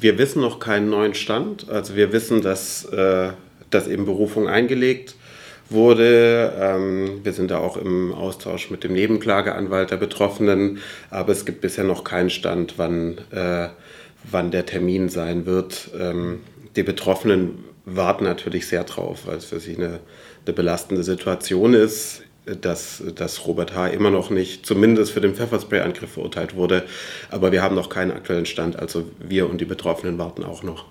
wir wissen noch keinen neuen Stand. Also wir wissen, dass, äh, dass eben Berufung eingelegt wurde. Ähm, wir sind da auch im Austausch mit dem Nebenklageanwalt der Betroffenen, aber es gibt bisher noch keinen Stand, wann, äh, wann der Termin sein wird. Ähm, die Betroffenen warten natürlich sehr drauf, weil es für sie eine, eine belastende Situation ist dass, dass Robert H. immer noch nicht, zumindest für den Pfefferspray-Angriff verurteilt wurde. Aber wir haben noch keinen aktuellen Stand. Also wir und die Betroffenen warten auch noch.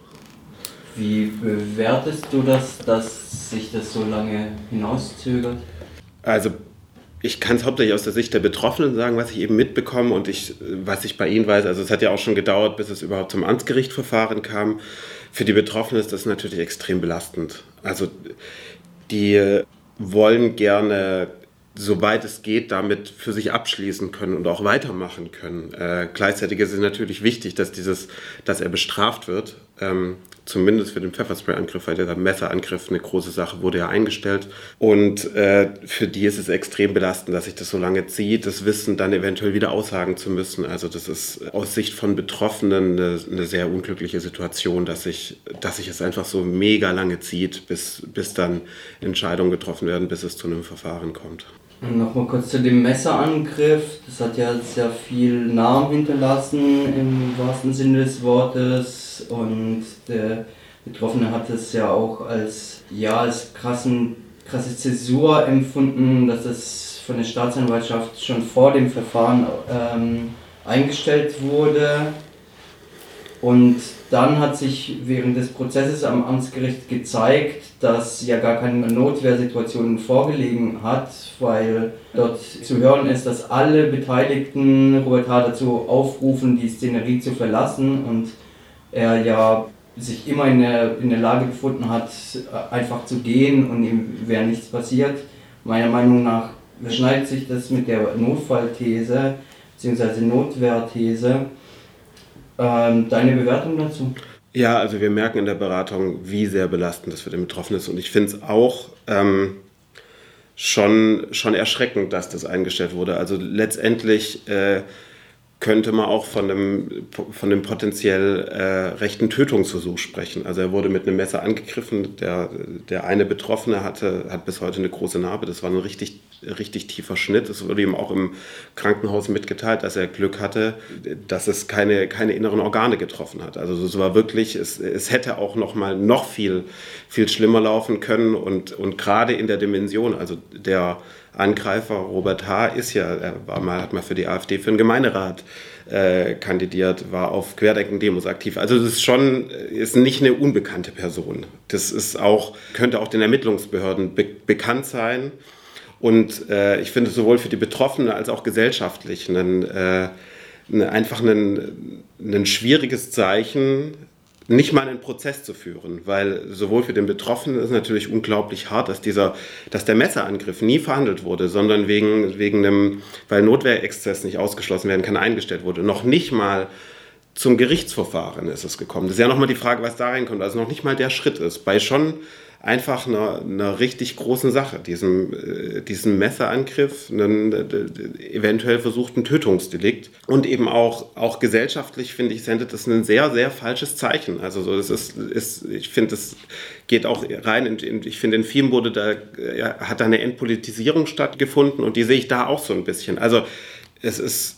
Wie bewertest du das, dass sich das so lange hinauszögert? Also ich kann es hauptsächlich aus der Sicht der Betroffenen sagen, was ich eben mitbekomme und ich, was ich bei Ihnen weiß. Also es hat ja auch schon gedauert, bis es überhaupt zum Amtsgerichtverfahren kam. Für die Betroffenen ist das natürlich extrem belastend. Also die wollen gerne soweit es geht, damit für sich abschließen können und auch weitermachen können. Äh, gleichzeitig ist es natürlich wichtig, dass, dieses, dass er bestraft wird. Ähm, zumindest für den Pfefferspray-Angriff, weil der Messerangriff eine große Sache wurde ja eingestellt. Und äh, für die ist es extrem belastend, dass sich das so lange zieht, das Wissen dann eventuell wieder aussagen zu müssen. Also das ist aus Sicht von Betroffenen eine, eine sehr unglückliche Situation, dass sich, dass sich es einfach so mega lange zieht, bis, bis dann Entscheidungen getroffen werden, bis es zu einem Verfahren kommt. Nochmal kurz zu dem Messerangriff. Das hat ja sehr viel Namen hinterlassen im wahrsten Sinne des Wortes und der Betroffene hat es ja auch als, ja, als krassen, krasse Zäsur empfunden, dass es von der Staatsanwaltschaft schon vor dem Verfahren ähm, eingestellt wurde. Und dann hat sich während des Prozesses am Amtsgericht gezeigt, dass ja gar keine Notwehrsituation vorgelegen hat, weil dort zu hören ist, dass alle Beteiligten Robert H. dazu aufrufen, die Szenerie zu verlassen und er ja sich immer in der, in der Lage befunden hat, einfach zu gehen und ihm wäre nichts passiert. Meiner Meinung nach überschneidet sich das mit der Notfallthese bzw. Notwehrthese. Ähm, deine Bewertung dazu? Ja, also wir merken in der Beratung, wie sehr belastend das für den Betroffenen ist. Und ich finde es auch ähm, schon, schon erschreckend, dass das eingestellt wurde. Also letztendlich äh, könnte man auch von einem, von einem potenziell äh, rechten Tötungsversuch sprechen. Also er wurde mit einem Messer angegriffen. Der, der eine Betroffene hatte, hat bis heute eine große Narbe. Das war ein richtig, richtig tiefer Schnitt. Es wurde ihm auch im Krankenhaus mitgeteilt, dass er Glück hatte, dass es keine, keine inneren Organe getroffen hat. Also es war wirklich, es, es hätte auch noch mal noch viel, viel schlimmer laufen können. Und, und gerade in der Dimension, also der Angreifer Robert H. ist ja, er war mal, hat mal für die AfD für den Gemeinderat äh, kandidiert, war auf Querdenken-Demos aktiv. Also das ist schon, ist nicht eine unbekannte Person. Das ist auch, könnte auch den Ermittlungsbehörden be bekannt sein. Und äh, ich finde sowohl für die Betroffenen als auch gesellschaftlich einen, äh, einfach ein, ein schwieriges Zeichen, nicht mal einen Prozess zu führen, weil sowohl für den Betroffenen ist es natürlich unglaublich hart, dass dieser, dass der Messerangriff nie verhandelt wurde, sondern wegen, wegen einem, weil Notwehrexzess nicht ausgeschlossen werden kann, eingestellt wurde. Noch nicht mal zum Gerichtsverfahren ist es gekommen. Das ist ja nochmal die Frage, was da reinkommt. Also noch nicht mal der Schritt ist. Bei schon einfach einer, einer richtig großen Sache, diesem, äh, diesem Messerangriff, einen äh, eventuell versuchten Tötungsdelikt. Und eben auch, auch gesellschaftlich, finde ich, sendet das ein sehr, sehr falsches Zeichen. Also so, das ist, ist ich finde, das geht auch rein, in, in, ich finde, in vielen wurde da, ja, hat da eine Entpolitisierung stattgefunden und die sehe ich da auch so ein bisschen. Also es ist,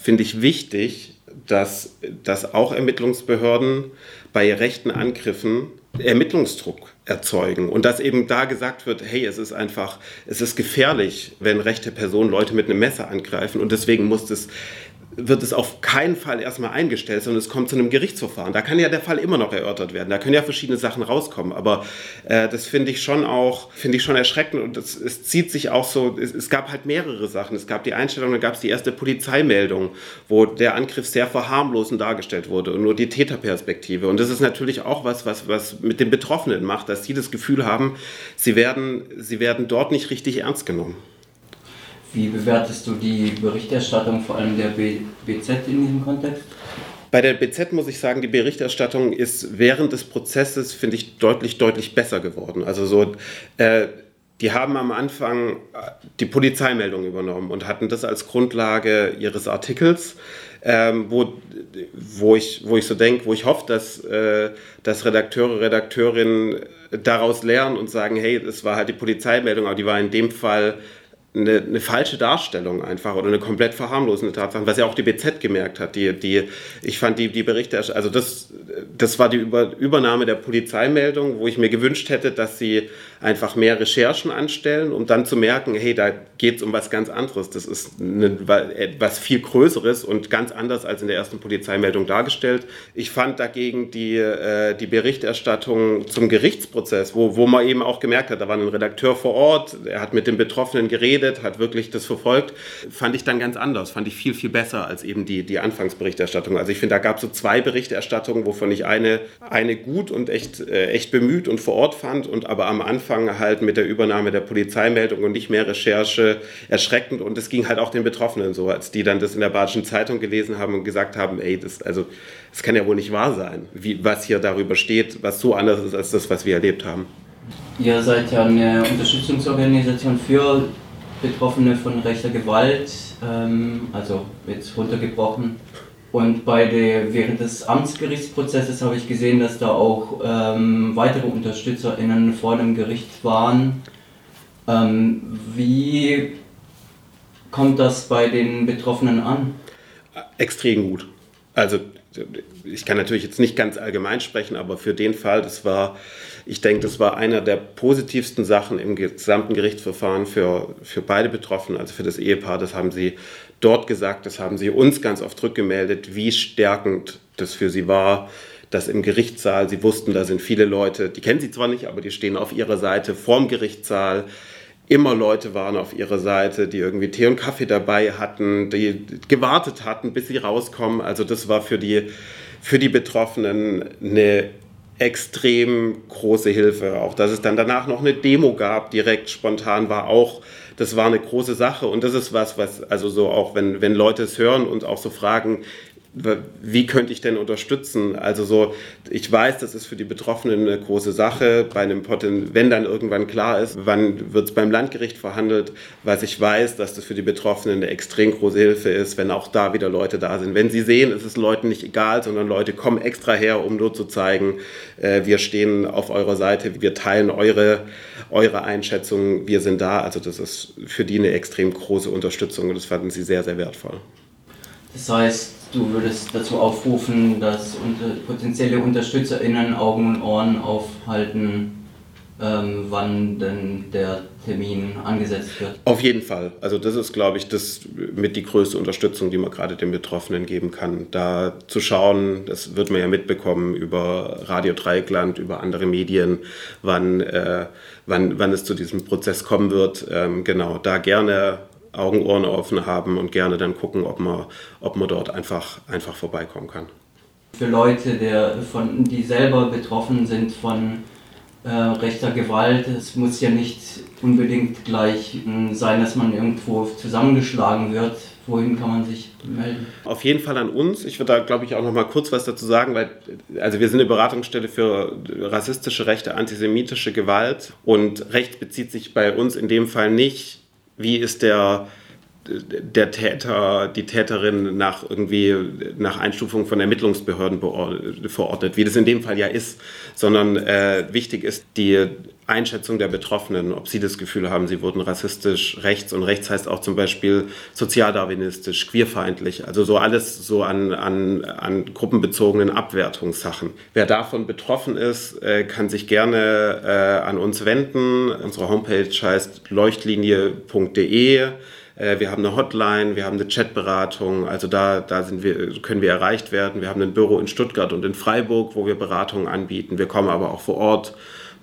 finde ich, wichtig, dass, dass auch Ermittlungsbehörden bei rechten Angriffen Ermittlungsdruck erzeugen und dass eben da gesagt wird, hey, es ist einfach, es ist gefährlich, wenn rechte Personen Leute mit einem Messer angreifen und deswegen muss es wird es auf keinen Fall erstmal eingestellt, sondern es kommt zu einem Gerichtsverfahren. Da kann ja der Fall immer noch erörtert werden. Da können ja verschiedene Sachen rauskommen. Aber äh, das finde ich schon auch, finde ich schon erschreckend und es, es zieht sich auch so, es, es, gab halt mehrere Sachen. Es gab die Einstellung, dann gab es die erste Polizeimeldung, wo der Angriff sehr verharmlosend dargestellt wurde und nur die Täterperspektive. Und das ist natürlich auch was, was, was mit den Betroffenen macht, dass sie das Gefühl haben, sie werden, sie werden dort nicht richtig ernst genommen. Wie bewertest du die Berichterstattung vor allem der BZ in diesem Kontext? Bei der BZ muss ich sagen, die Berichterstattung ist während des Prozesses, finde ich, deutlich, deutlich besser geworden. Also so, äh, die haben am Anfang äh, die Polizeimeldung übernommen und hatten das als Grundlage ihres Artikels. ähm, wo, wo, ich, wo ich so denke, wo ich hoffe, dass, äh, dass Redakteure, Redakteurinnen daraus lernen und sagen, hey, es war halt die Polizeimeldung, aber die war in dem Fall eine, eine, falsche Darstellung einfach oder eine komplett verharmlosende Tatsache, was ja auch die BZ gemerkt hat. Die, die, ich fand die, die Berichte, also das, das war die Über, Übernahme der Polizeimeldung, wo ich mir gewünscht hätte, dass sie einfach mehr Recherchen anstellen, um dann zu merken, hey, da geht es um was ganz anderes. Das ist eine, was viel Größeres und ganz anders als in der ersten Polizeimeldung dargestellt. Ich fand dagegen die, äh, die Berichterstattung zum Gerichtsprozess, wo, wo man eben auch gemerkt hat, da war ein Redakteur vor Ort, er hat mit den Betroffenen geredet, hat wirklich das verfolgt, fand ich dann ganz anders, fand ich viel, viel besser als eben die, die Anfangsberichterstattung. Also ich finde, da gab es so zwei Berichterstattungen, wovon ich eine, eine gut und echt, äh, echt bemüht und vor Ort fand und aber am Anfang angefangen halt mit der Übernahme der Polizeimeldung und nicht mehr Recherche erschreckend. Und es ging halt auch den Betroffenen so, als die dann das in der Badischen Zeitung gelesen haben und gesagt haben, ey, das, also, das kann ja wohl nicht wahr sein, wie, was hier darüber steht, was so anders ist als das, was wir erlebt haben. Ihr seid ja eine Unterstützungsorganisation für Betroffene von rechter Gewalt, ähm, also jetzt runtergebrochen. Und bei der, während des Amtsgerichtsprozesses habe ich gesehen, dass da auch ähm, weitere UnterstützerInnen vor dem Gericht waren. Ähm, wie kommt das bei den Betroffenen an? Extrem gut. Also ich kann natürlich jetzt nicht ganz allgemein sprechen, aber für den Fall, das war, ich denke, das war einer der positivsten Sachen im gesamten Gerichtsverfahren für, für beide Betroffenen, also für das Ehepaar. Das haben sie dort gesagt, das haben sie uns ganz oft rückgemeldet, wie stärkend das für sie war, dass im Gerichtssaal, sie wussten, da sind viele Leute, die kennen sie zwar nicht, aber die stehen auf ihrer Seite vorm Gerichtssaal. Immer Leute waren auf ihrer Seite, die irgendwie Tee und Kaffee dabei hatten, die gewartet hatten, bis sie rauskommen. Also das war für die, für die Betroffenen eine extrem große Hilfe. Auch dass es dann danach noch eine Demo gab, direkt spontan war auch das war eine große Sache und das ist was, was also so auch, wenn, wenn Leute es hören und auch so fragen, wie könnte ich denn unterstützen? Also so, ich weiß, das ist für die Betroffenen eine große Sache. Bei einem Poten, wenn dann irgendwann klar ist, wann wird es beim Landgericht verhandelt, was ich weiß, dass das für die Betroffenen eine extrem große Hilfe ist, wenn auch da wieder Leute da sind. Wenn sie sehen, ist es Leuten nicht egal, sondern Leute kommen extra her, um nur zu zeigen, äh, wir stehen auf eurer Seite, wir teilen eure, eure Einschätzung, wir sind da. Also das ist für die eine extrem große Unterstützung und das fanden sie sehr, sehr wertvoll. Das heißt, du würdest dazu aufrufen, dass potenzielle UnterstützerInnen Augen und Ohren aufhalten, ähm, wann denn der Termin angesetzt wird? Auf jeden Fall. Also das ist, glaube ich, das mit die größte Unterstützung, die man gerade den Betroffenen geben kann. Da zu schauen, das wird man ja mitbekommen über Radio Dreieckland, über andere Medien, wann, äh, wann, wann es zu diesem Prozess kommen wird. Ähm, genau, da gerne Augen, Ohren offen haben und gerne dann gucken, ob man, ob man dort einfach, einfach vorbeikommen kann. Für Leute, der von, die selber betroffen sind von äh, rechter Gewalt, es muss ja nicht unbedingt gleich äh, sein, dass man irgendwo zusammengeschlagen wird. Wohin kann man sich melden? Auf jeden Fall an uns. Ich würde da, glaube ich, auch noch mal kurz was dazu sagen, weil also wir sind eine Beratungsstelle für rassistische Rechte, antisemitische Gewalt und Recht bezieht sich bei uns in dem Fall nicht wie ist der, der Täter, die Täterin nach irgendwie nach Einstufung von Ermittlungsbehörden verordnet, wie das in dem Fall ja ist, sondern äh, wichtig ist die Einschätzung der Betroffenen, ob sie das Gefühl haben, sie wurden rassistisch rechts und rechts heißt auch zum Beispiel sozialdarwinistisch, queerfeindlich, also so alles so an, an, an gruppenbezogenen Abwertungssachen. Wer davon betroffen ist, äh, kann sich gerne äh, an uns wenden. Unsere Homepage heißt leuchtlinie.de. Äh, wir haben eine Hotline, wir haben eine Chatberatung, also da, da sind wir, können wir erreicht werden. Wir haben ein Büro in Stuttgart und in Freiburg, wo wir Beratungen anbieten. Wir kommen aber auch vor Ort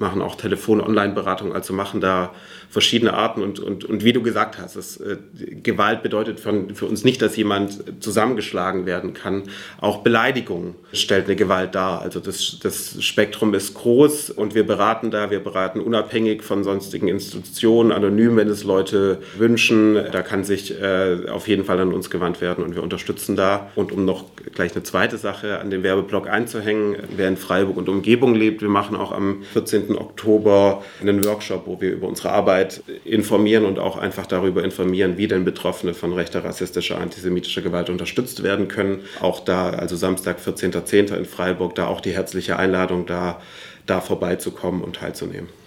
machen auch Telefon-Online-Beratung, also machen da verschiedene Arten. Und, und, und wie du gesagt hast, es, äh, Gewalt bedeutet von, für uns nicht, dass jemand zusammengeschlagen werden kann. Auch Beleidigung stellt eine Gewalt dar. Also das, das Spektrum ist groß und wir beraten da, wir beraten unabhängig von sonstigen Institutionen, anonym, wenn es Leute wünschen. Da kann sich äh, auf jeden Fall an uns gewandt werden und wir unterstützen da. Und um noch gleich eine zweite Sache an den Werbeblock einzuhängen. Wer in Freiburg und Umgebung lebt, wir machen auch am 14. Oktober einen Workshop, wo wir über unsere Arbeit informieren und auch einfach darüber informieren, wie denn Betroffene von rechter, rassistischer, antisemitischer Gewalt unterstützt werden können. Auch da, also Samstag, 14.10. in Freiburg, da auch die herzliche Einladung, da, da vorbeizukommen und teilzunehmen.